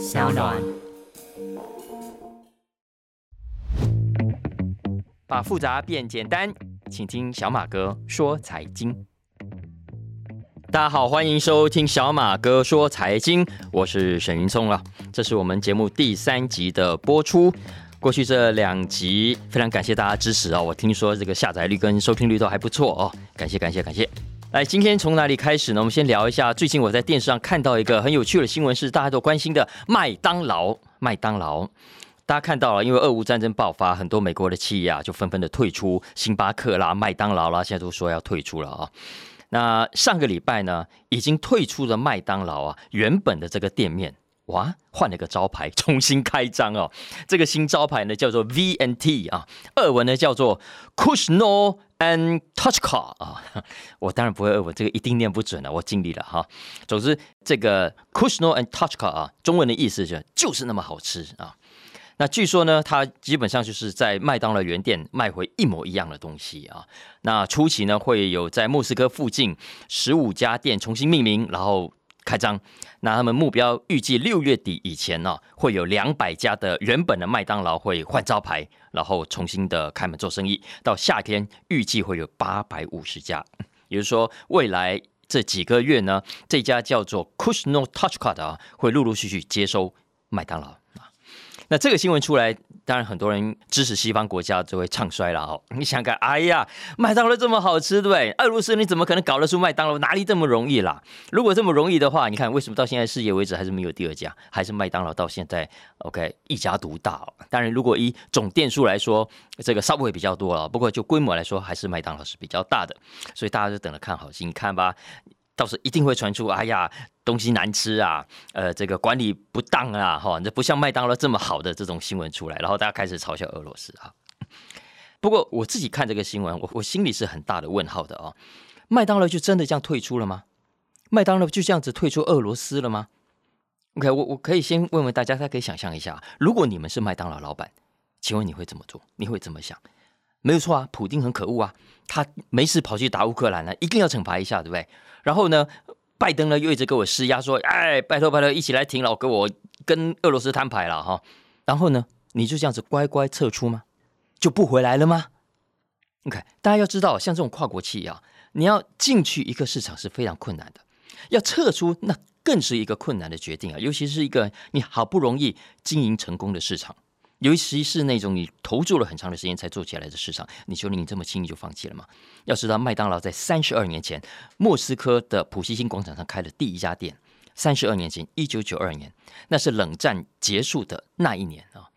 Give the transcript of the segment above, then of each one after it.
小暖。把复杂变简单，请听小马哥说财经。大家好，欢迎收听小马哥说财经，我是沈云聪了。这是我们节目第三集的播出。过去这两集非常感谢大家支持哦，我听说这个下载率跟收听率都还不错哦，感谢感谢感谢。来，今天从哪里开始呢？我们先聊一下最近我在电视上看到一个很有趣的新闻，是大家都关心的麦当劳。麦当劳，大家看到了，因为俄乌战争爆发，很多美国的企业啊就纷纷的退出，星巴克啦、麦当劳啦，现在都说要退出了啊。那上个礼拜呢，已经退出了麦当劳啊，原本的这个店面。哇，换了个招牌，重新开张哦。这个新招牌呢叫做 VNT 啊，俄文呢叫做 Kushno and Touchka 啊。我当然不会俄文，这个一定念不准了，我尽力了哈。总之，这个 Kushno and Touchka 啊，中文的意思就就是那么好吃啊。那据说呢，它基本上就是在麦当劳原店卖回一模一样的东西啊。那初期呢，会有在莫斯科附近十五家店重新命名，然后。开张，那他们目标预计六月底以前呢，会有两百家的原本的麦当劳会换招牌，然后重新的开门做生意。到夏天预计会有八百五十家，也就是说，未来这几个月呢，这家叫做 Kushno Touchcard 啊，会陆陆续续接收麦当劳啊。那这个新闻出来。当然，很多人支持西方国家就会唱衰了哦。你想看，哎呀，麦当劳这么好吃，对不对？俄罗斯你怎么可能搞得出麦当劳？哪里这么容易啦？如果这么容易的话，你看为什么到现在世界为止还是没有第二家，还是麦当劳到现在 OK 一家独大哦？当然，如果以总店数来说，这个稍微比较多了。不过就规模来说，还是麦当劳是比较大的。所以大家就等着看好你看吧。到时一定会传出，哎呀，东西难吃啊，呃，这个管理不当啊，哈，这不像麦当劳这么好的这种新闻出来，然后大家开始嘲笑俄罗斯啊。不过我自己看这个新闻，我我心里是很大的问号的哦。麦当劳就真的这样退出了吗？麦当劳就这样子退出俄罗斯了吗？OK，我我可以先问问大家，大家可以想象一下，如果你们是麦当劳老板，请问你会怎么做？你会怎么想？没有错啊，普丁很可恶啊，他没事跑去打乌克兰了，一定要惩罚一下，对不对？然后呢，拜登呢又一直给我施压，说：“哎，拜托拜托，一起来停了，给我跟俄罗斯摊牌了哈。”然后呢，你就这样子乖乖撤出吗？就不回来了吗？OK，大家要知道，像这种跨国企业啊，你要进去一个市场是非常困难的，要撤出那更是一个困难的决定啊，尤其是一个你好不容易经营成功的市场。尤其是那种你投注了很长的时间才做起来的市场，你说你这么轻易就放弃了吗？要知道，麦当劳在三十二年前，莫斯科的普希金广场上开了第一家店。三十二年前，一九九二年，那是冷战结束的那一年啊。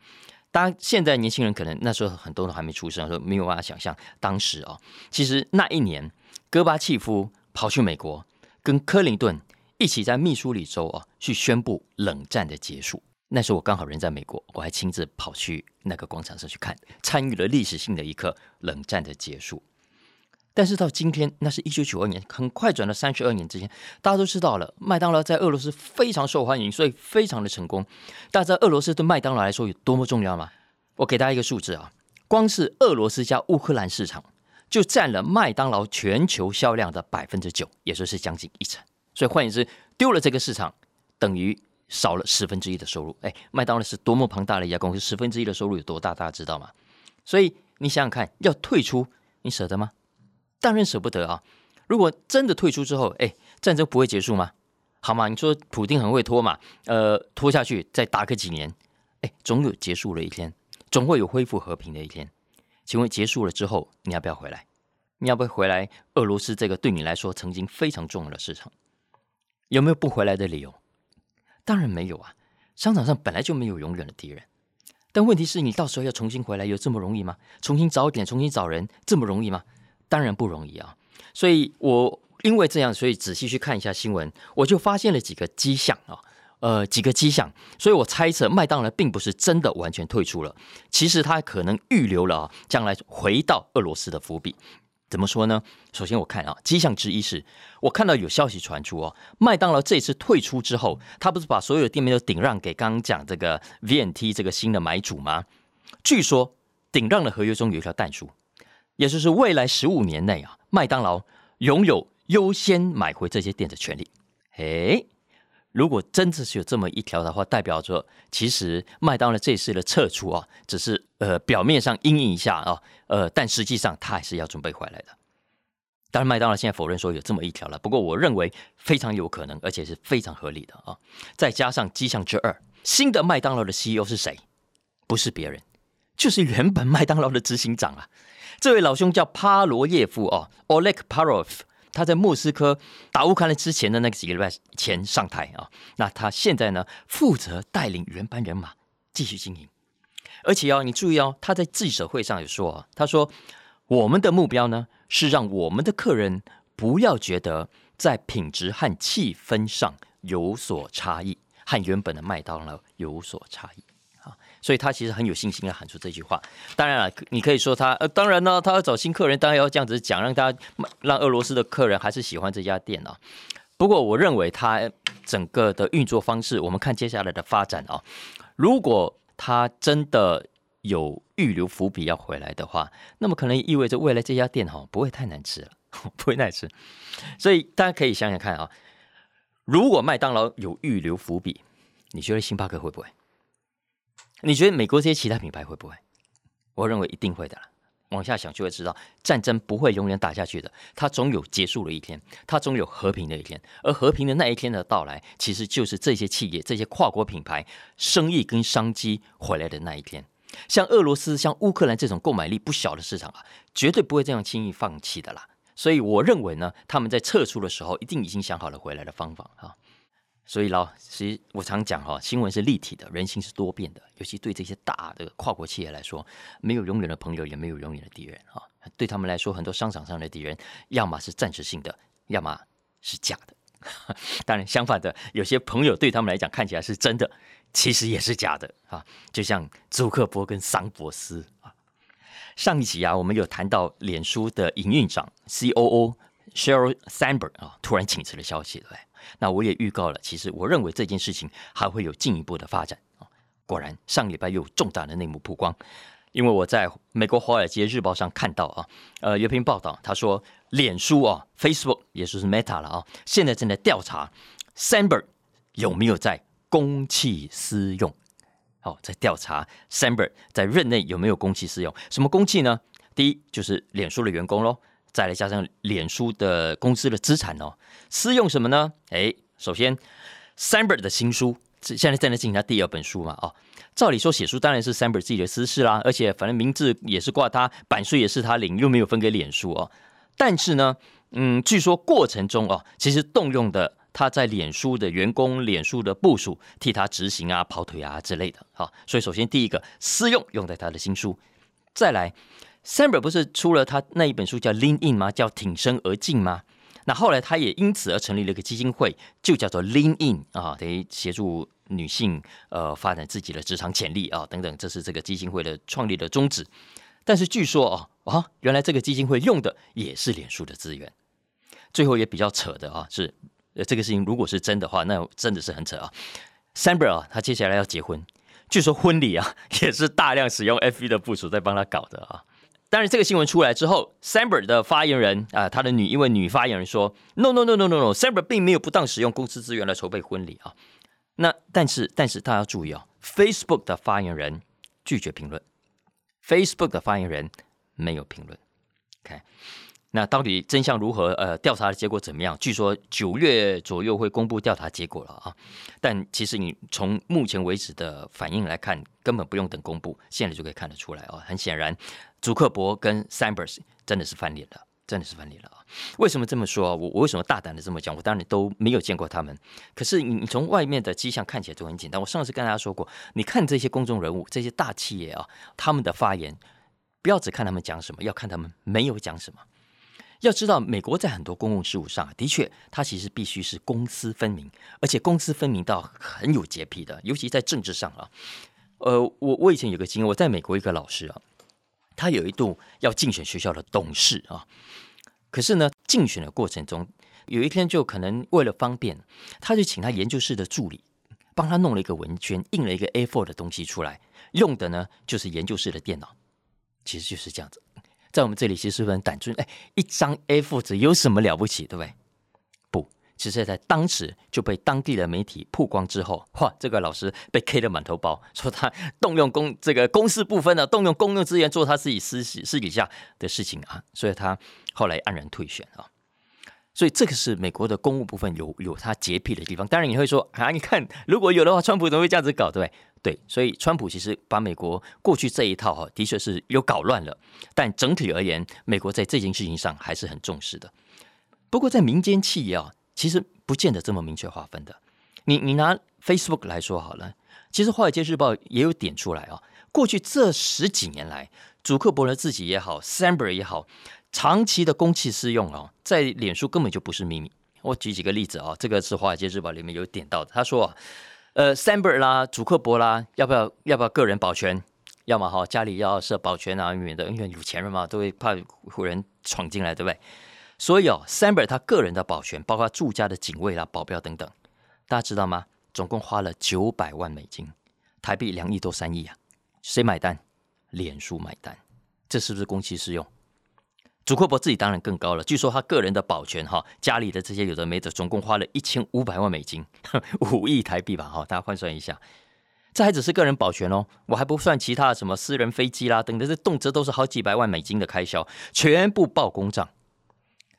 当然，现在年轻人可能那时候很多都还没出生，说没有办法想象当时啊。其实那一年，戈巴契夫跑去美国，跟克林顿一起在密苏里州啊去宣布冷战的结束。那时候我刚好人在美国，我还亲自跑去那个广场上去看，参与了历史性的一刻——冷战的结束。但是到今天，那是一九九二年，很快转到三十二年之间，大家都知道了，麦当劳在俄罗斯非常受欢迎，所以非常的成功。大家知道俄罗斯对麦当劳来说有多么重要吗？我给大家一个数字啊，光是俄罗斯加乌克兰市场就占了麦当劳全球销量的百分之九，也就是将近一成。所以换言之，丢了这个市场，等于。少了十分之一的收入，哎，麦当劳是多么庞大的一家公司，十分之一的收入有多大，大家知道吗？所以你想想看，要退出，你舍得吗？当然舍不得啊！如果真的退出之后，哎，战争不会结束吗？好吗？你说普京很会拖嘛？呃，拖下去再打个几年，哎，总有结束了一天，总会有恢复和平的一天。请问结束了之后，你要不要回来？你要不要回来？俄罗斯这个对你来说曾经非常重要的市场，有没有不回来的理由？当然没有啊，商场上本来就没有永远的敌人。但问题是你到时候要重新回来，有这么容易吗？重新找点，重新找人，这么容易吗？当然不容易啊。所以我因为这样，所以仔细去看一下新闻，我就发现了几个迹象啊，呃，几个迹象。所以我猜测麦当劳并不是真的完全退出了，其实他可能预留了啊，将来回到俄罗斯的伏笔。怎么说呢？首先，我看啊，迹象之一是我看到有消息传出哦，麦当劳这次退出之后，他不是把所有的店面都顶让给刚刚讲这个 VNT 这个新的买主吗？据说顶让的合约中有一条弹书，也就是未来十五年内啊，麦当劳拥有优先买回这些店的权利。诶，如果真的是有这么一条的话，代表着其实麦当劳这次的撤出啊，只是呃表面上应应一下啊，呃，但实际上他还是要准备回来的。当然，麦当劳现在否认说有这么一条了，不过我认为非常有可能，而且是非常合理的啊。再加上迹象之二，新的麦当劳的 CEO 是谁？不是别人，就是原本麦当劳的执行长啊。这位老兄叫帕罗耶夫哦，Oleg Parov。他在莫斯科打乌克兰之前的那几个礼拜前上台啊，那他现在呢负责带领原班人马继续经营，而且哦，你注意哦，他在记者会上有说，他说我们的目标呢是让我们的客人不要觉得在品质和气氛上有所差异，和原本的麦当劳有所差异。所以他其实很有信心的喊出这句话。当然了，你可以说他呃，当然呢，他要找新客人，当然要这样子讲，让大家让俄罗斯的客人还是喜欢这家店啊。不过，我认为他整个的运作方式，我们看接下来的发展啊，如果他真的有预留伏笔要回来的话，那么可能意味着未来这家店哈不会太难吃了，不会难吃。所以大家可以想想看啊，如果麦当劳有预留伏笔，你觉得星巴克会不会？你觉得美国这些其他品牌会不会？我认为一定会的。往下想就会知道，战争不会永远打下去的，它总有结束的一天，它总有和平的一天。而和平的那一天的到来，其实就是这些企业、这些跨国品牌生意跟商机回来的那一天。像俄罗斯、像乌克兰这种购买力不小的市场啊，绝对不会这样轻易放弃的啦。所以我认为呢，他们在撤出的时候，一定已经想好了回来的方法啊。所以老，其实我常讲哈，新闻是立体的，人性是多变的。尤其对这些大的跨国企业来说，没有永远的朋友，也没有永远的敌人啊。对他们来说，很多商场上的敌人，要么是暂时性的，要么是假的。当然，相反的，有些朋友对他们来讲看起来是真的，其实也是假的啊。就像朱克伯跟桑博斯啊。上一集啊，我们有谈到脸书的营运长 C.O.O. Sheryl Sandberg 啊，突然请辞的消息，对。那我也预告了，其实我认为这件事情还会有进一步的发展啊！果然，上礼拜又有重大的内幕曝光，因为我在美国《华尔街日报》上看到啊，呃，有篇报道，他说，脸书啊，Facebook 也就是 Meta 了啊，现在正在调查 Sandberg 有没有在公器私用，好，在调查 Sandberg 在任内有没有公器私用，什么公器呢？第一就是脸书的员工喽。再来加上脸书的公司的资产哦，私用什么呢？哎，首先，Samber 的新书，现在正在进行他第二本书嘛？哦，照理说写书当然是 Samber 自己的私事啦，而且反正名字也是挂他，版税也是他领，又没有分给脸书哦。但是呢，嗯，据说过程中哦，其实动用的他在脸书的员工、脸书的部署替他执行啊、跑腿啊之类的。好，所以首先第一个私用用在他的新书，再来。Samber 不是出了他那一本书叫《Lean In》吗？叫挺身而进吗？那后来他也因此而成立了一个基金会，就叫做 Lean In 啊，等于协助女性呃发展自己的职场潜力啊等等，这是这个基金会的创立的宗旨。但是据说哦啊，原来这个基金会用的也是脸书的资源。最后也比较扯的啊，是呃这个事情如果是真的话，那真的是很扯啊。Samber 啊，他接下来要结婚，据说婚礼啊 也是大量使用 F 的部署在帮他搞的啊。但是这个新闻出来之后，Samber 的发言人啊，他的女一位女发言人说：“No No No No No No，Samber 并没有不当使用公司资源来筹备婚礼啊。”那但是但是大家要注意啊，Facebook 的发言人拒绝评论，Facebook 的发言人没有评论。OK，那到底真相如何？呃，调查的结果怎么样？据说九月左右会公布调查结果了啊。但其实你从目前为止的反应来看，根本不用等公布，现在就可以看得出来哦。很显然。祖克伯跟 Sambers 真的是翻脸了，真的是翻脸了啊！为什么这么说？我我为什么大胆的这么讲？我当然都没有见过他们，可是你你从外面的迹象看起来都很简单。我上次跟大家说过，你看这些公众人物、这些大企业啊，他们的发言，不要只看他们讲什么，要看他们没有讲什么。要知道，美国在很多公共事务上，的确，它其实必须是公私分明，而且公私分明到很有洁癖的，尤其在政治上啊。呃，我我以前有个经验，我在美国一个老师啊。他有一度要竞选学校的董事啊，可是呢，竞选的过程中，有一天就可能为了方便，他就请他研究室的助理帮他弄了一个文件，印了一个 A4 的东西出来，用的呢就是研究室的电脑，其实就是这样子。在我们这里其实是很胆尊，哎，一张 A4 纸有什么了不起，对不对？其实在当时就被当地的媒体曝光之后，哇，这个老师被 K 的满头包，说他动用公这个公司部分呢，动用公用资源做他自己私私底下的事情啊，所以他后来黯然退选啊。所以这个是美国的公务部分有有他洁癖的地方。当然你会说啊，你看如果有的话，川普怎么会这样子搞，对不对？对，所以川普其实把美国过去这一套哈，的确是有搞乱了。但整体而言，美国在这件事情上还是很重视的。不过在民间企业啊，其实不见得这么明确划分的。你你拿 Facebook 来说好了，其实华尔街日报也有点出来啊。过去这十几年来，祖克伯的自己也好，Samber 也好。长期的公器私用哦，在脸书根本就不是秘密。我举几个例子啊，这个是《华尔街日报》里面有点到的。他说啊，呃，Samber 啦，祖克伯啦，要不要要不要个人保全？要么哈，家里要设保全啊，免得因为有钱人嘛，都会怕有人闯进来，对不对？所以哦，Samber 他个人的保全，包括住家的警卫啦、保镖等等，大家知道吗？总共花了九百万美金，台币两亿多三亿啊！谁买单？脸书买单，这是不是公器私用？祖克伯自己当然更高了。据说他个人的保全哈，家里的这些有的没的，总共花了一千五百万美金，五亿台币吧哈，大家换算一下，这还只是个人保全哦，我还不算其他什么私人飞机啦等等，这动辄都是好几百万美金的开销，全部报公账。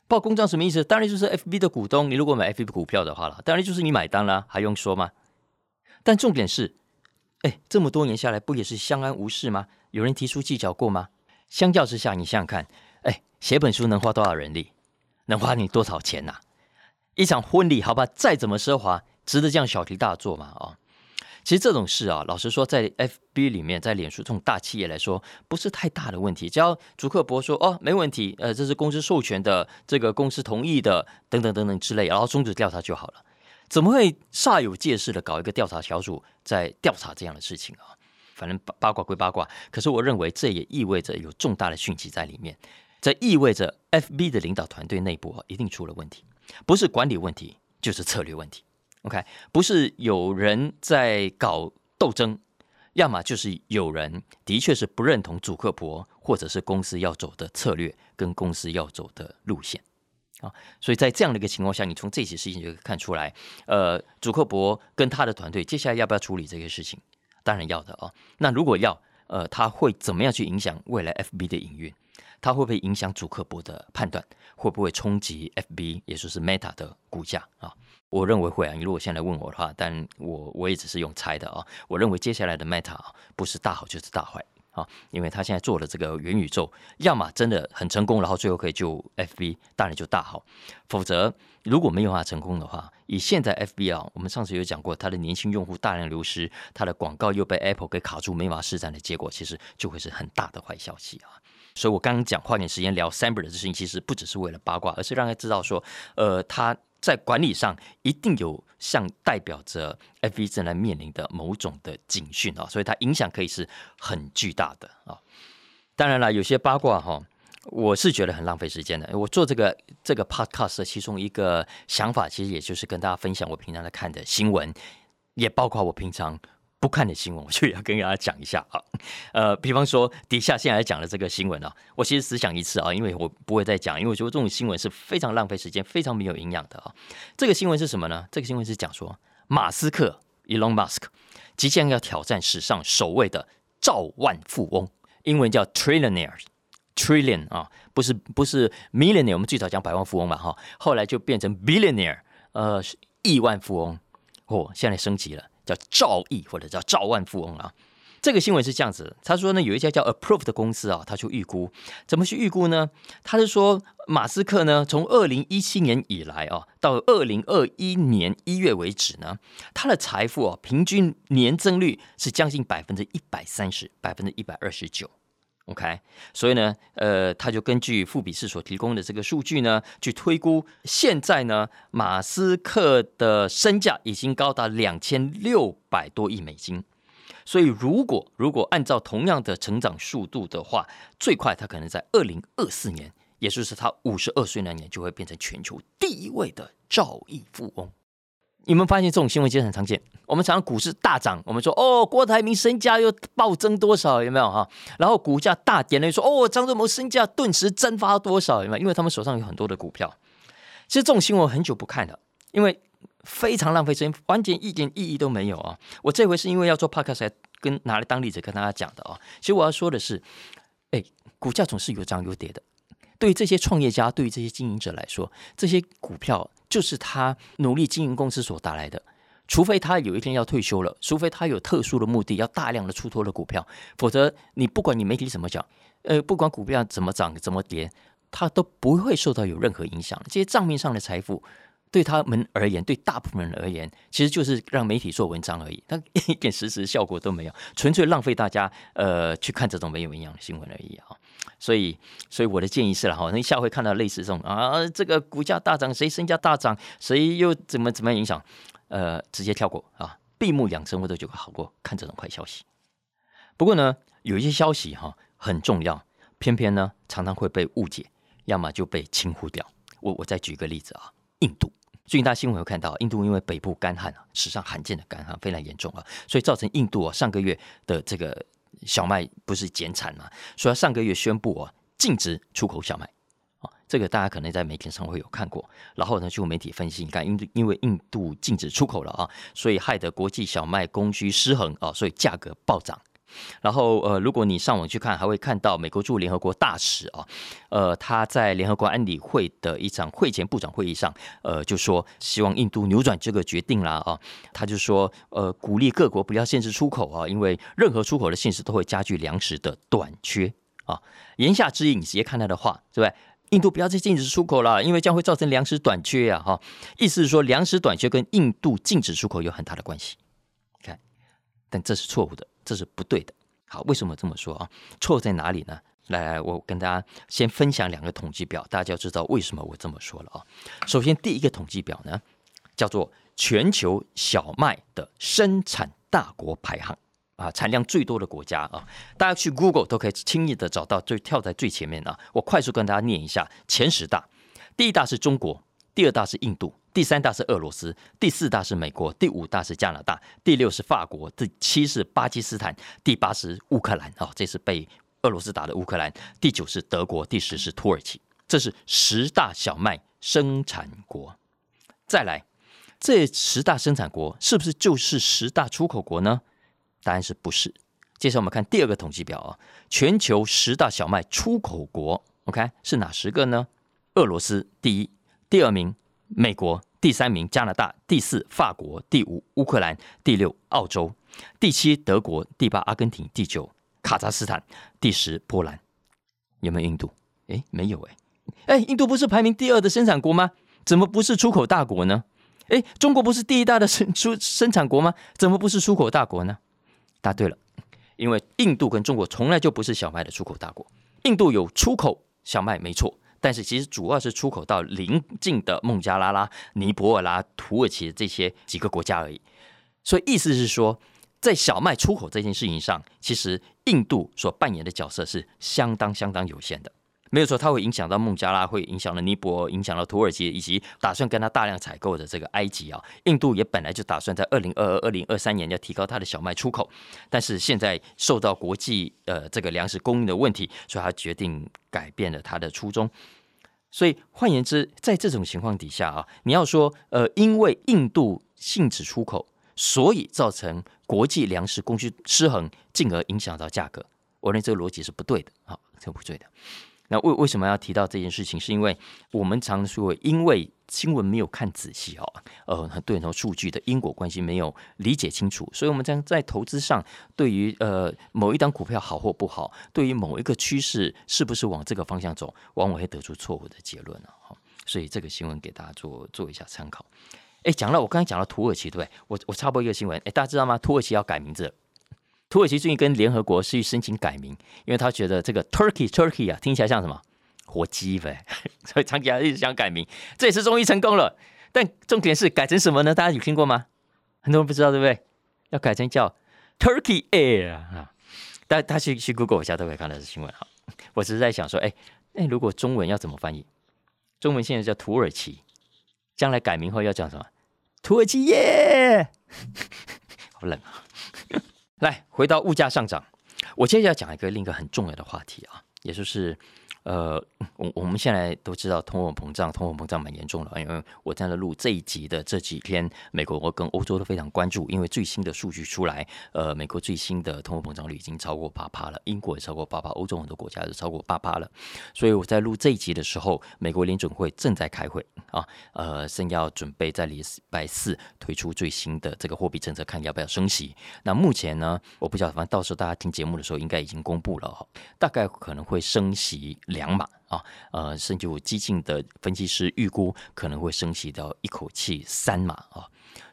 报公章什么意思？当然就是 F B 的股东，你如果买 F B 股票的话了，当然就是你买单啦，还用说吗？但重点是，哎，这么多年下来，不也是相安无事吗？有人提出计较过吗？相较之下，你想想看。哎，写本书能花多少人力？能花你多少钱呐？一场婚礼，好吧，再怎么奢华，值得这样小题大做吗？啊，其实这种事啊，老实说，在 FB 里面，在脸书这种大企业来说，不是太大的问题。只要主克伯说哦，没问题，呃，这是公司授权的，这个公司同意的，等等等等之类，然后终止调查就好了。怎么会煞有介事的搞一个调查小组在调查这样的事情啊？反正八卦归八卦，可是我认为这也意味着有重大的讯息在里面。这意味着 FB 的领导团队内部啊，一定出了问题，不是管理问题，就是策略问题。OK，不是有人在搞斗争，要么就是有人的确是不认同主克伯或者是公司要走的策略跟公司要走的路线啊。所以在这样的一个情况下，你从这些事情就可以看出来，呃，主克伯跟他的团队接下来要不要处理这些事情？当然要的啊。那如果要，呃，他会怎么样去影响未来 FB 的营运？它会不会影响主客博的判断？会不会冲击 FB，也就是 Meta 的股价啊？我认为会啊。你如果现在问我的话，但我我也只是用猜的啊。我认为接下来的 Meta 啊不是大好就是大坏啊，因为他现在做的这个元宇宙，要么真的很成功，然后最后可以救 FB，当然就大好；否则如果没有他成功的话，以现在 FB 啊，我们上次有讲过，它的年轻用户大量流失，它的广告又被 Apple 给卡住，没法施展的结果，其实就会是很大的坏消息啊。所以，我刚刚讲花点时间聊 Samber 的事情，其实不只是为了八卦，而是让他知道说，呃，他在管理上一定有像代表着 FV 正在面临的某种的警讯啊，所以它影响可以是很巨大的啊。当然了，有些八卦哈，我是觉得很浪费时间的。我做这个这个 Podcast 的其中一个想法，其实也就是跟大家分享我平常在看的新闻，也包括我平常。不看的新闻，我就要跟大家讲一下啊。呃，比方说底下现在讲的这个新闻啊，我其实只讲一次啊，因为我不会再讲，因为我觉得这种新闻是非常浪费时间、非常没有营养的啊。这个新闻是什么呢？这个新闻是讲说马斯克 Elon Musk 即将要挑战史上首位的兆万富翁，英文叫 trillionaire，trillion 啊，不是不是 millionaire，我们最早讲百万富翁嘛哈，后来就变成 billionaire，呃，亿万富翁，哦，现在升级了。叫赵亿或者叫赵万富翁啊，这个新闻是这样子，他说呢，有一家叫 Approve 的公司啊，他就预估怎么去预估呢？他是说马斯克呢，从二零一七年以来啊，到二零二一年一月为止呢，他的财富啊，平均年增率是将近百分之一百三十，百分之一百二十九。OK，所以呢，呃，他就根据富比士所提供的这个数据呢，去推估现在呢，马斯克的身价已经高达两千六百多亿美金。所以，如果如果按照同样的成长速度的话，最快他可能在二零二四年，也就是他五十二岁那年，就会变成全球第一位的兆亿富翁。你们发现这种新闻其实很常见。我们常常股市大涨，我们说哦，郭台铭身价又暴增多少？有没有哈？然后股价大跌了，说哦，张忠谋身价顿时蒸发多少？有没有？因为他们手上有很多的股票。其实这种新闻很久不看了，因为非常浪费时间，完全一点意义都没有啊！我这回是因为要做 podcast 才跟拿来当例子跟大家讲的啊。其实我要说的是，哎，股价总是有涨有跌的。对于这些创业家，对于这些经营者来说，这些股票就是他努力经营公司所带来的。除非他有一天要退休了，除非他有特殊的目的要大量的出脱的股票，否则你不管你媒体怎么讲，呃，不管股票怎么涨怎么跌，他都不会受到有任何影响。这些账面上的财富对他们而言，对大部分人而言，其实就是让媒体做文章而已，他 一点实质效果都没有，纯粹浪费大家呃去看这种没有营养的新闻而已啊。所以，所以我的建议是了哈，那下回看到类似这种啊，这个股价大涨，谁身价大涨，谁又怎么怎么样影响？呃，直接跳过啊，闭目养生，我都觉得好过看这种坏消息。不过呢，有一些消息哈很重要，偏偏呢常常会被误解，要么就被轻忽掉。我我再举个例子啊，印度最近大家新闻有看到，印度因为北部干旱啊，史上罕见的干旱非常严重啊，所以造成印度啊上个月的这个小麦不是减产嘛，所以上个月宣布啊禁止出口小麦啊。这个大家可能在媒体上会有看过，然后呢，就媒体分析，你看，因因为印度禁止出口了啊，所以害得国际小麦供需失衡啊，所以价格暴涨。然后呃，如果你上网去看，还会看到美国驻联合国大使啊，呃，他在联合国安理会的一场会前部长会议上，呃，就说希望印度扭转这个决定啦啊，他就说呃，鼓励各国不要限制出口啊，因为任何出口的限制都会加剧粮食的短缺啊。言下之意，你直接看他的话，对不对？印度不要再禁止出口了，因为将会造成粮食短缺呀！哈，意思是说粮食短缺跟印度禁止出口有很大的关系。但这是错误的，这是不对的。好，为什么这么说啊？错在哪里呢？来，我跟大家先分享两个统计表，大家就知道为什么我这么说了啊。首先，第一个统计表呢，叫做全球小麦的生产大国排行。啊，产量最多的国家啊，大家去 Google 都可以轻易的找到，就跳在最前面啊。我快速跟大家念一下前十大：第一大是中国，第二大是印度，第三大是俄罗斯，第四大是美国，第五大是加拿大，第六是法国，第七是巴基斯坦，第八是乌克兰啊，这是被俄罗斯打的乌克兰，第九是德国，第十是土耳其。这是十大小麦生产国。再来，这十大生产国是不是就是十大出口国呢？答案是不是？接下来我们看第二个统计表啊，全球十大小麦出口国，OK 是哪十个呢？俄罗斯第一，第二名美国，第三名加拿大，第四法国，第五乌克兰，第六澳洲，第七德国，第八阿根廷，第九卡扎斯坦，第十波兰。有没有印度？诶，没有诶。诶，印度不是排名第二的生产国吗？怎么不是出口大国呢？诶，中国不是第一大的生出生产国吗？怎么不是出口大国呢？答对了，因为印度跟中国从来就不是小麦的出口大国。印度有出口小麦没错，但是其实主要是出口到邻近的孟加拉拉、尼泊尔啦、土耳其这些几个国家而已。所以意思是说，在小麦出口这件事情上，其实印度所扮演的角色是相当相当有限的。没有说，它会影响到孟加拉，会影响了尼泊尔，影响了土耳其，以及打算跟它大量采购的这个埃及啊。印度也本来就打算在二零二二、二零二三年要提高它的小麦出口，但是现在受到国际呃这个粮食供应的问题，所以他决定改变了他的初衷。所以换言之，在这种情况底下啊，你要说呃，因为印度禁止出口，所以造成国际粮食供需失衡，进而影响到价格，我认为这个逻辑是不对的啊，这不对的。那为为什么要提到这件事情？是因为我们常说，因为新闻没有看仔细哦，呃，对很多数据的因果关系没有理解清楚，所以我们将在投资上，对于呃某一档股票好或不好，对于某一个趋势是不是往这个方向走，往往会得出错误的结论了哈。所以这个新闻给大家做做一下参考。哎，讲了，我刚才讲了土耳其，对不对？我我插播一个新闻，哎，大家知道吗？土耳其要改名字。土耳其最近跟联合国是去申请改名，因为他觉得这个 Turkey Turkey 啊听起来像什么火鸡呗，所以长期一直想改名，这也是终于成功了。但重点是改成什么呢？大家有听过吗？很多人不知道，对不对？要改成叫 Turkey Air 啊！大家去去 Google 一下都可以看到这新闻哈。我只是在想说，哎哎，如果中文要怎么翻译？中文现在叫土耳其，将来改名后要叫什么？土耳其耶！好冷啊！来，回到物价上涨，我接下来讲一个另一个很重要的话题啊，也就是呃，我我们现在都知道通货膨胀，通货膨胀蛮严重的。因为我在录这一集的这几天，美国跟欧洲都非常关注，因为最新的数据出来，呃，美国最新的通货膨胀率已经超过八趴了，英国也超过八趴，欧洲很多国家都超过八趴了。所以我在录这一集的时候，美国联准会正在开会啊，呃，正要准备在礼拜四推出最新的这个货币政策，看要不要升息。那目前呢，我不晓得，反正到时候大家听节目的时候，应该已经公布了哈，大概可能会升息。两码啊，呃，甚至有激进的分析师预估可能会升息到一口气三码啊。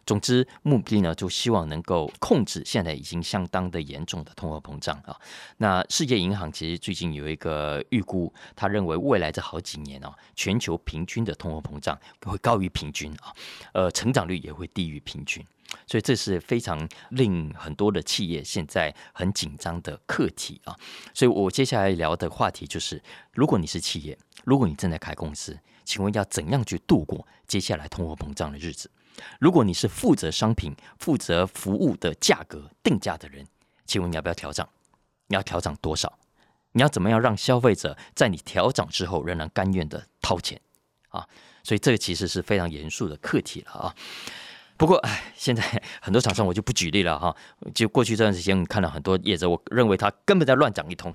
总之，目的呢就希望能够控制现在已经相当的严重的通货膨胀啊。那世界银行其实最近有一个预估，他认为未来这好几年哦，全球平均的通货膨胀会高于平均啊，呃，成长率也会低于平均。所以这是非常令很多的企业现在很紧张的课题啊！所以我接下来聊的话题就是：如果你是企业，如果你正在开公司，请问要怎样去度过接下来通货膨胀的日子？如果你是负责商品、负责服务的价格定价的人，请问你要不要调涨？你要调涨多少？你要怎么样让消费者在你调涨之后仍然甘愿的掏钱啊？所以这个其实是非常严肃的课题了啊！不过，哎，现在 很多厂商我就不举例了哈。就过去这段时间，看到很多业者，我认为他根本在乱涨一通，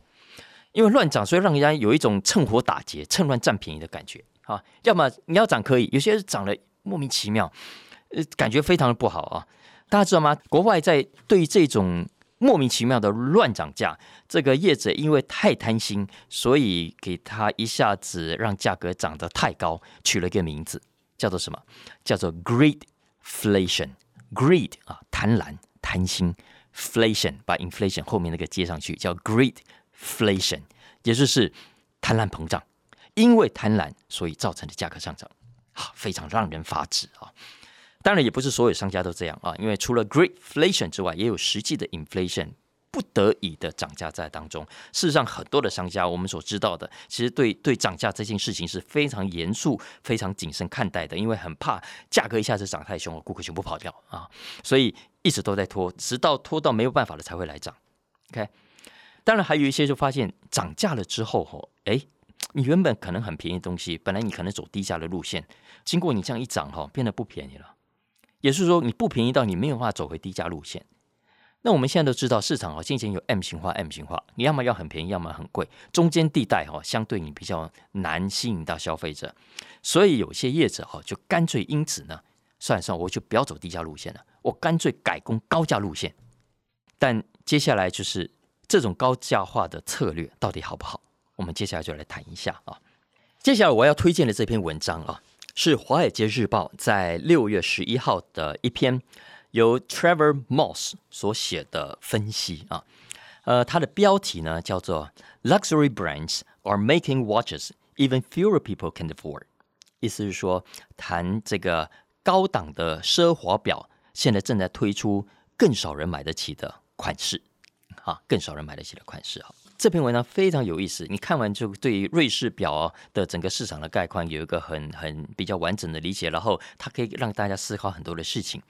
因为乱涨，所以让人家有一种趁火打劫、趁乱占便宜的感觉啊。要么你要涨可以，有些涨了莫名其妙，呃，感觉非常的不好啊。大家知道吗？国外在对于这种莫名其妙的乱涨价，这个业者因为太贪心，所以给他一下子让价格涨得太高，取了一个名字，叫做什么？叫做 “Great Inflation，greed 啊，贪婪、贪心；inflation 把 inflation 后面那个接上去，叫 greedflation，也就是贪婪膨胀。因为贪婪，所以造成的价格上涨，啊，非常让人发指啊！当然，也不是所有商家都这样啊，因为除了 greedflation 之外，也有实际的 inflation。不得已的涨价在当中，事实上很多的商家，我们所知道的，其实对对涨价这件事情是非常严肃、非常谨慎看待的，因为很怕价格一下子涨太凶了，顾客全部跑掉啊，所以一直都在拖，直到拖到没有办法了才会来涨。OK，当然还有一些就发现涨价了之后，吼，哎，你原本可能很便宜的东西，本来你可能走低价的路线，经过你这样一涨，哈，变得不便宜了，也是说你不便宜到你没有办法走回低价路线。那我们现在都知道，市场哦，进前有 M 型化、M 型化，你要么要很便宜，要么很贵，中间地带哈，相对你比较难吸引到消费者，所以有些业者哈，就干脆因此呢，算算，我就不要走低价路线了，我干脆改攻高价路线。但接下来就是这种高价化的策略到底好不好？我们接下来就来谈一下啊。接下来我要推荐的这篇文章啊，是《华尔街日报》在六月十一号的一篇。由 Trevor Moss 所写的分析啊，呃，它的标题呢叫做 "Luxury brands are making watches even fewer people can afford"，意思是说，谈这个高档的奢华表，现在正在推出更少人买得起的款式，啊，更少人买得起的款式啊。这篇文章非常有意思，你看完就对于瑞士表的整个市场的概况有一个很很比较完整的理解，然后它可以让大家思考很多的事情。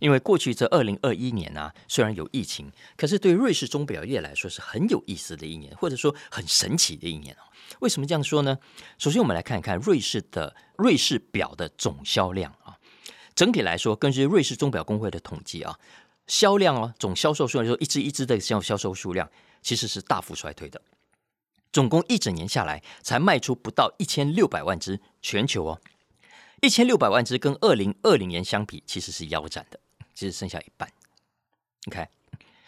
因为过去这二零二一年呢，虽然有疫情，可是对瑞士钟表业来说是很有意思的一年，或者说很神奇的一年哦。为什么这样说呢？首先，我们来看一看瑞士的瑞士表的总销量啊。整体来说，根据瑞士钟表工会的统计啊，销量哦，总销售数量，说一只一只的销销售数量。其实是大幅衰退的，总共一整年下来才卖出不到一千六百万只，全球哦，一千六百万只跟二零二零年相比，其实是腰斩的，其实剩下一半。你看，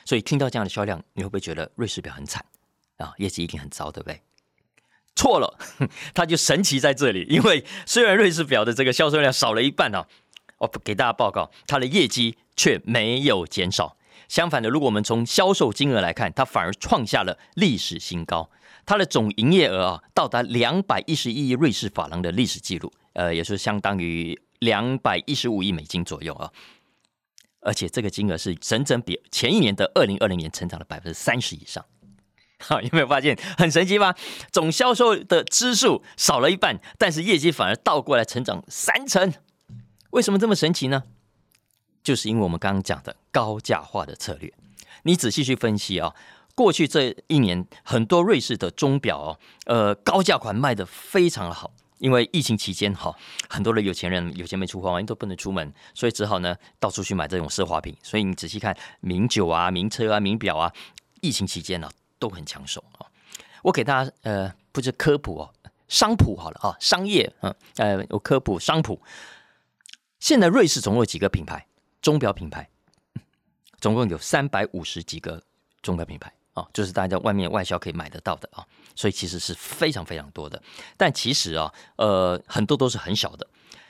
所以听到这样的销量，你会不会觉得瑞士表很惨啊？业绩一定很糟，对不对？错了，它就神奇在这里，因为虽然瑞士表的这个销售量少了一半哦，我给大家报告，它的业绩却没有减少。相反的，如果我们从销售金额来看，它反而创下了历史新高。它的总营业额啊，到达两百一十亿瑞士法郎的历史记录，呃，也是相当于两百一十五亿美金左右啊。而且这个金额是整整比前一年的二零二零年成长了百分之三十以上。好，有没有发现很神奇吧？总销售的支数少了一半，但是业绩反而倒过来成长三成。为什么这么神奇呢？就是因为我们刚刚讲的高价化的策略，你仔细去分析啊，过去这一年，很多瑞士的钟表哦，呃，高价款卖的非常的好。因为疫情期间哈，很多的有钱人有钱没出花，都不能出门，所以只好呢到处去买这种奢华品。所以你仔细看名酒啊、名车啊、名表啊，疫情期间呢都很抢手啊。我给大家呃，不是科普哦，商普好了啊，商业嗯呃，有科普商普。现在瑞士总共有几个品牌钟表品牌？总共有三百五十几个钟表品牌。啊，就是大家外面外销可以买得到的啊，所以其实是非常非常多的。但其实啊，呃，很多都是很小的。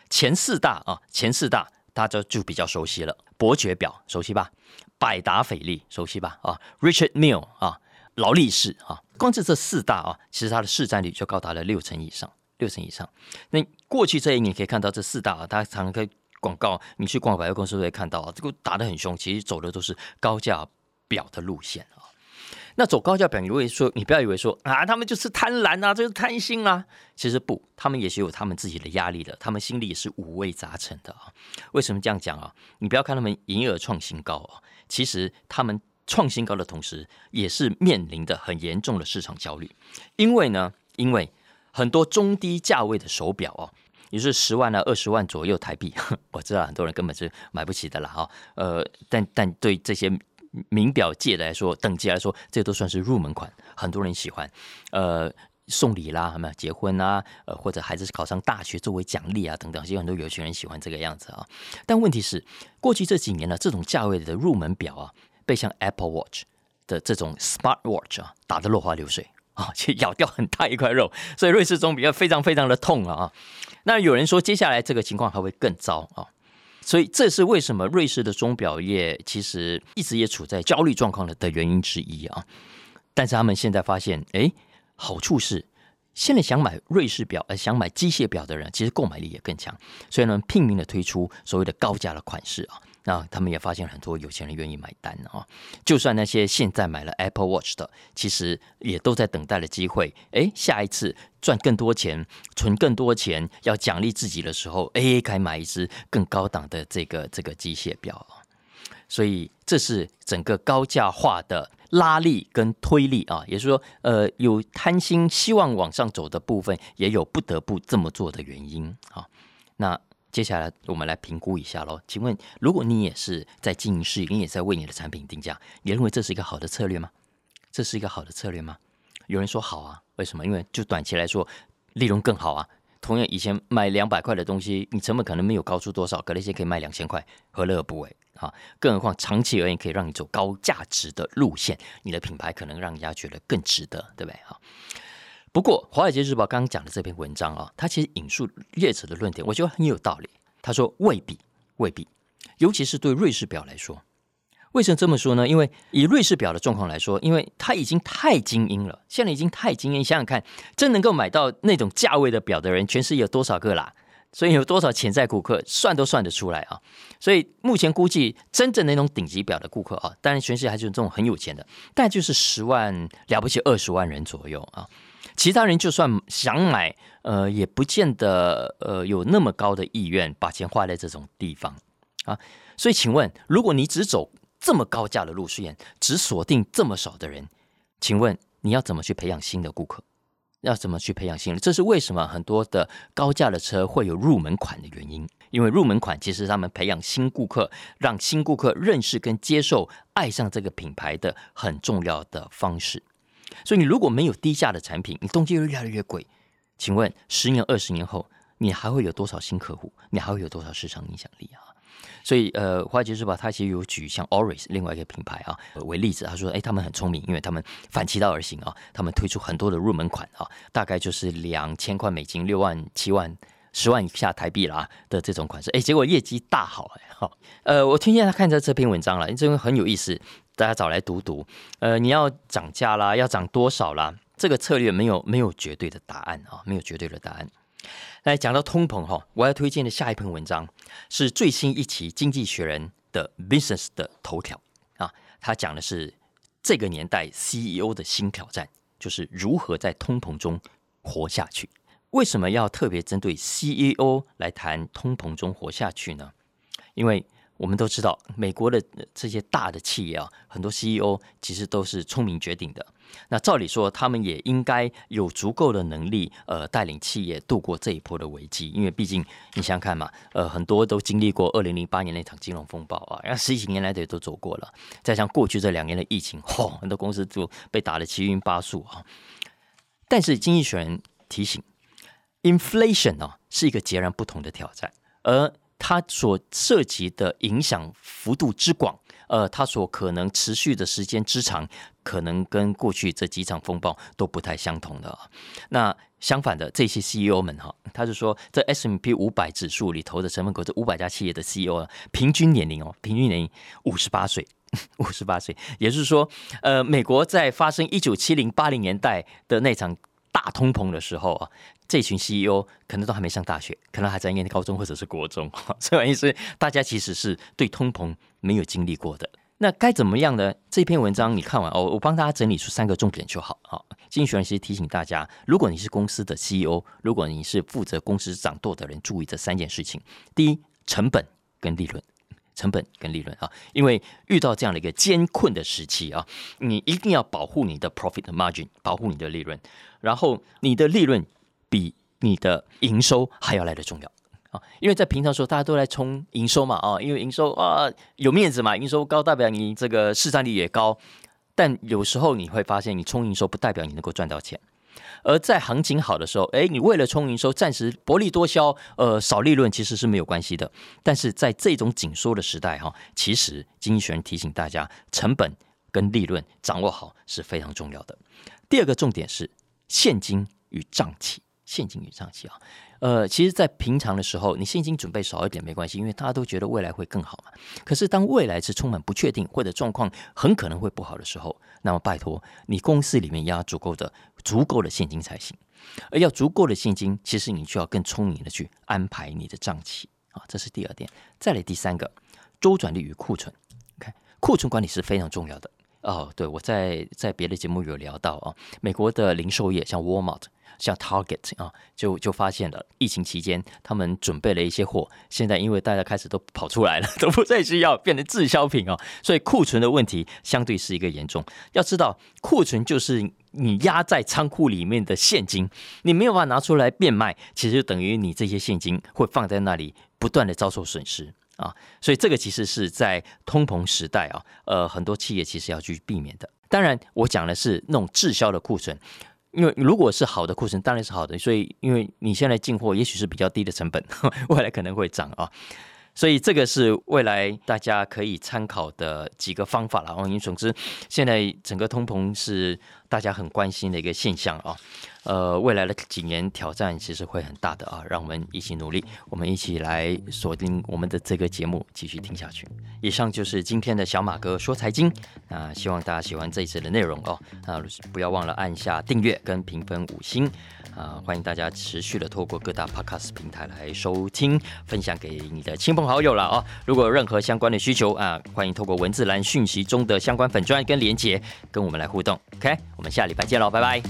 前四大啊，前四大大家就比较熟悉了。伯爵表熟悉吧？百达翡丽熟悉吧？啊，Richard m i l l 啊，劳力士啊，光是这四大啊，其实它的市占率就高达了六成以上，六成以上。那过去这一年可以看到这四大啊，它常常广告，你去逛百货公司都会看到啊，这个打得很凶，其实走的都是高价表的路线啊。那走高价表，你会说，你不要以为说啊，他们就是贪婪啊，就是贪心啊。其实不，他们也是有他们自己的压力的，他们心里也是五味杂陈的啊。为什么这样讲啊？你不要看他们营业额创新高啊，其实他们创新高的同时，也是面临的很严重的市场焦虑。因为呢，因为很多中低价位的手表哦，也是十万啊、二十万左右台币，我知道很多人根本是买不起的啦哈。呃，但但对这些。名表界来说，等级来说，这都算是入门款，很多人喜欢。呃，送礼啦，什么结婚啊，呃，或者孩子考上大学作为奖励啊，等等，其实很多有钱人喜欢这个样子啊。但问题是，过去这几年呢，这种价位的入门表啊，被像 Apple Watch 的这种 Smart Watch 啊打得落花流水啊，去咬掉很大一块肉，所以瑞士钟表非常非常的痛啊。那有人说，接下来这个情况还会更糟啊。所以这是为什么瑞士的钟表业其实一直也处在焦虑状况的的原因之一啊。但是他们现在发现，哎，好处是现在想买瑞士表呃想买机械表的人，其实购买力也更强，所以呢拼命的推出所谓的高价的款式啊。那他们也发现很多有钱人愿意买单啊，就算那些现在买了 Apple Watch 的，其实也都在等待的机会。哎，下一次赚更多钱、存更多钱，要奖励自己的时候，哎，该买一只更高档的这个这个机械表啊。所以这是整个高价化的拉力跟推力啊，也是说，呃，有贪心希望往上走的部分，也有不得不这么做的原因啊。那。接下来我们来评估一下喽。请问，如果你也是在经营事业，你也在为你的产品定价，你认为这是一个好的策略吗？这是一个好的策略吗？有人说好啊，为什么？因为就短期来说，利润更好啊。同样，以前卖两百块的东西，你成本可能没有高出多少，可能现在可以卖两千块，何乐而不为啊？更何况长期而言，可以让你走高价值的路线，你的品牌可能让人家觉得更值得，对不对？哈。不过，《华尔街日报》刚刚讲的这篇文章啊，它其实引述列者的论点，我觉得很有道理。他说：“未必，未必，尤其是对瑞士表来说，为什么这么说呢？因为以瑞士表的状况来说，因为它已经太精英了，现在已经太精英。想想看，真能够买到那种价位的表的人，全世界有多少个啦？所以有多少潜在顾客，算都算得出来啊。所以目前估计，真正那种顶级表的顾客啊，当然全世界还是这种很有钱的，但就是十万了不起，二十万人左右啊。”其他人就算想买，呃，也不见得呃有那么高的意愿把钱花在这种地方啊。所以，请问，如果你只走这么高价的路线，只锁定这么少的人，请问你要怎么去培养新的顾客？要怎么去培养新人？这是为什么很多的高价的车会有入门款的原因？因为入门款其实他们培养新顾客，让新顾客认识跟接受、爱上这个品牌的很重要的方式。所以你如果没有低价的产品，你东西又越来越贵，请问十年、二十年后，你还会有多少新客户？你还会有多少市场影响力啊？所以，呃，华尔街日报它其实有举像 Oris 另外一个品牌啊为例子，他说，哎，他们很聪明，因为他们反其道而行啊，他们推出很多的入门款啊，大概就是两千块美金、六万、七万、十万以下台币啦的这种款式，哎，结果业绩大好，哎，好，呃，我听见他看着这篇文章了，这个很有意思。大家找来读读，呃，你要涨价啦，要涨多少啦？这个策略没有没有绝对的答案啊，没有绝对的答案。来讲到通膨哈，我要推荐的下一篇文章是最新一期《经济学人》的 Business 的头条啊，他讲的是这个年代 CEO 的新挑战，就是如何在通膨中活下去。为什么要特别针对 CEO 来谈通膨中活下去呢？因为我们都知道，美国的这些大的企业啊，很多 CEO 其实都是聪明绝顶的。那照理说，他们也应该有足够的能力，呃，带领企业度过这一波的危机。因为毕竟你想想看嘛，呃，很多都经历过二零零八年那场金融风暴啊，然后十几年来的也都走过了。再像过去这两年的疫情，吼，很多公司就被打得七晕八素啊。但是经济学人提醒，inflation 呢是一个截然不同的挑战，而它所涉及的影响幅度之广。呃，它所可能持续的时间之长，可能跟过去这几场风暴都不太相同的。那相反的，这些 CEO 们哈，他就说，这 S M P 五百指数里头的成分股，这五百家企业的 CEO，平均年龄哦，平均年龄五十八岁，五十八岁，也就是说，呃，美国在发生一九七零八零年代的那场大通膨的时候啊，这群 CEO 可能都还没上大学，可能还在念高中或者是国中，所以意思，大家其实是对通膨。没有经历过的，那该怎么样呢？这篇文章你看完哦，我帮大家整理出三个重点就好。好，经济学人其实提醒大家，如果你是公司的 CEO，如果你是负责公司掌舵的人，注意这三件事情：第一，成本跟利润，成本跟利润啊，因为遇到这样的一个艰困的时期啊，你一定要保护你的 profit margin，保护你的利润，然后你的利润比你的营收还要来的重要。啊，因为在平常时候大家都来冲营收嘛，啊，因为营收啊有面子嘛，营收高代表你这个市占率也高，但有时候你会发现，你冲营收不代表你能够赚到钱，而在行情好的时候，哎，你为了冲营收，暂时薄利多销，呃，少利润其实是没有关系的。但是在这种紧缩的时代，哈，其实经济学人提醒大家，成本跟利润掌握好是非常重要的。第二个重点是现金与账期，现金与账期啊。呃，其实，在平常的时候，你现金准备少一点没关系，因为大家都觉得未来会更好嘛。可是，当未来是充满不确定或者状况很可能会不好的时候，那么拜托你公司里面要足够的、足够的现金才行。而要足够的现金，其实你就要更聪明的去安排你的账期啊，这是第二点。再来第三个，周转率与库存。看库存管理是非常重要的哦。对我在在别的节目有聊到啊，美国的零售业像 Walmart。像 Target 啊，就就发现了疫情期间他们准备了一些货，现在因为大家开始都跑出来了，都不再需要变成滞销品哦，所以库存的问题相对是一个严重。要知道，库存就是你压在仓库里面的现金，你没有办法拿出来变卖，其实就等于你这些现金会放在那里，不断的遭受损失啊。所以这个其实是在通膨时代啊，呃，很多企业其实要去避免的。当然，我讲的是那种滞销的库存。因为如果是好的库存，当然是好的。所以，因为你现在进货，也许是比较低的成本，未来可能会涨啊。所以，这个是未来大家可以参考的几个方法了。哦，因为总之，现在整个通膨是大家很关心的一个现象啊。呃，未来的几年挑战其实会很大的啊，让我们一起努力，我们一起来锁定我们的这个节目，继续听下去。以上就是今天的小马哥说财经，那希望大家喜欢这一次的内容哦，啊，不要忘了按下订阅跟评分五星啊，欢迎大家持续的透过各大 podcast 平台来收听，分享给你的亲朋好友了哦。如果有任何相关的需求啊，欢迎透过文字栏讯息中的相关粉砖跟连结跟我们来互动。OK，我们下礼拜见喽拜拜。